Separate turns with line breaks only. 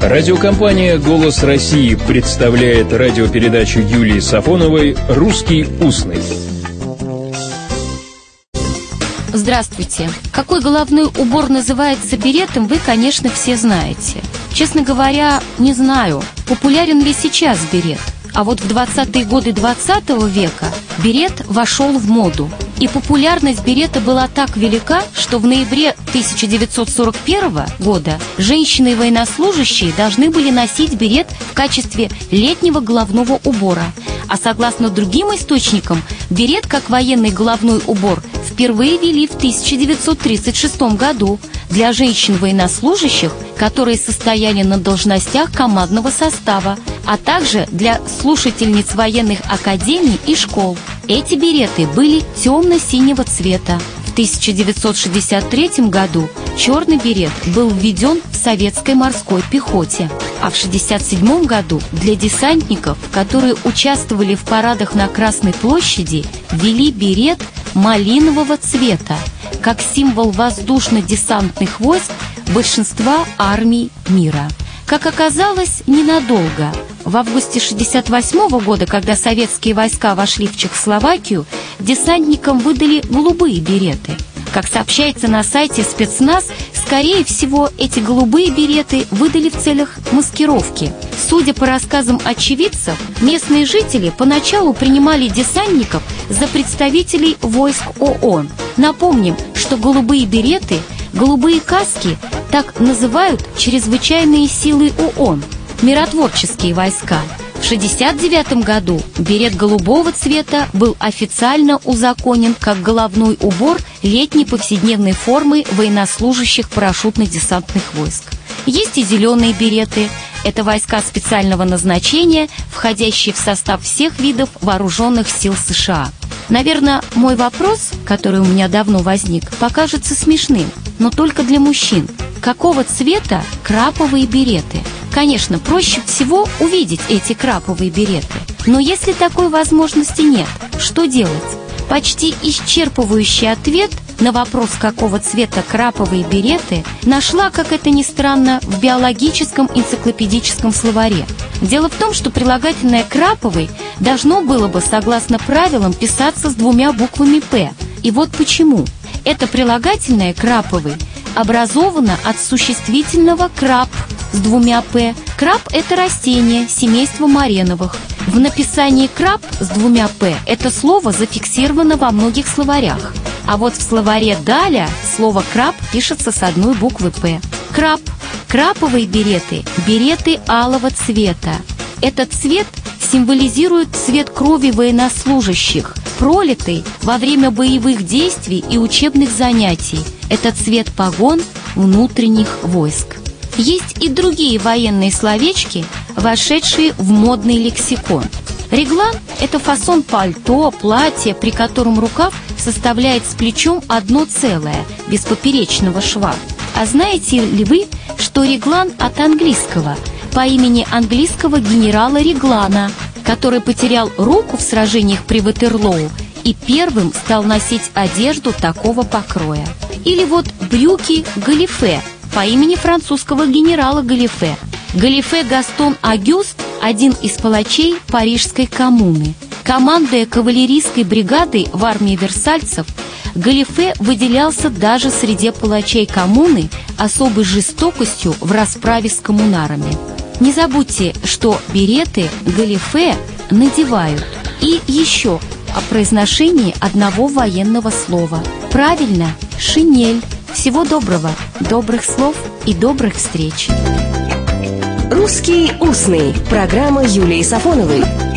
Радиокомпания «Голос России» представляет радиопередачу Юлии Сафоновой «Русский устный».
Здравствуйте. Какой головной убор называется беретом, вы, конечно, все знаете. Честно говоря, не знаю, популярен ли сейчас берет. А вот в 20-е годы 20 века берет вошел в моду. И популярность берета была так велика, что в ноябре 1941 года женщины-военнослужащие должны были носить берет в качестве летнего головного убора. А согласно другим источникам, берет как военный головной убор впервые вели в 1936 году для женщин-военнослужащих, которые состояли на должностях командного состава, а также для слушательниц военных академий и школ. Эти береты были темно-синего цвета. В 1963 году черный берет был введен в советской морской пехоте, а в 1967 году для десантников, которые участвовали в парадах на Красной площади, ввели берет малинового цвета, как символ воздушно-десантных войск большинства армий мира. Как оказалось, ненадолго. В августе 1968 года, когда советские войска вошли в Чехословакию, десантникам выдали голубые береты. Как сообщается на сайте спецназ, скорее всего, эти голубые береты выдали в целях маскировки. Судя по рассказам очевидцев, местные жители поначалу принимали десантников за представителей войск ООН. Напомним, что голубые береты, голубые каски так называют чрезвычайные силы ООН, миротворческие войска. В 1969 году берет голубого цвета был официально узаконен как головной убор летней повседневной формы военнослужащих парашютно-десантных войск. Есть и зеленые береты. Это войска специального назначения, входящие в состав всех видов вооруженных сил США. Наверное, мой вопрос, который у меня давно возник, покажется смешным, но только для мужчин. Какого цвета краповые береты? Конечно, проще всего увидеть эти краповые береты. Но если такой возможности нет, что делать? Почти исчерпывающий ответ на вопрос, какого цвета краповые береты, нашла, как это ни странно, в биологическом энциклопедическом словаре. Дело в том, что прилагательное «краповый» должно было бы, согласно правилам, писаться с двумя буквами «п». И вот почему. Это прилагательное «краповый» образовано от существительного «краб» с двумя «п». Краб – это растение семейства мареновых. В написании «краб» с двумя «п» это слово зафиксировано во многих словарях. А вот в словаре «Даля» слово «краб» пишется с одной буквы «п». Краб. Краповые береты – береты алого цвета. Этот цвет символизирует цвет крови военнослужащих, пролитый во время боевых действий и учебных занятий. Это цвет погон внутренних войск. Есть и другие военные словечки, вошедшие в модный лексикон. Реглан – это фасон пальто, платья, при котором рукав составляет с плечом одно целое, без поперечного шва. А знаете ли вы, что реглан от английского, по имени английского генерала Реглана, который потерял руку в сражениях при Ватерлоу и первым стал носить одежду такого покроя. Или вот брюки галифе по имени французского генерала Галифе. Галифе Гастон Агюст – один из палачей Парижской коммуны. Командуя кавалерийской бригадой в армии версальцев, Галифе выделялся даже среди палачей коммуны особой жестокостью в расправе с коммунарами. Не забудьте, что береты Галифе надевают. И еще о произношении одного военного слова. Правильно, шинель. Всего доброго, добрых слов и добрых встреч.
«Русский устный» – программа Юлии Сафоновой –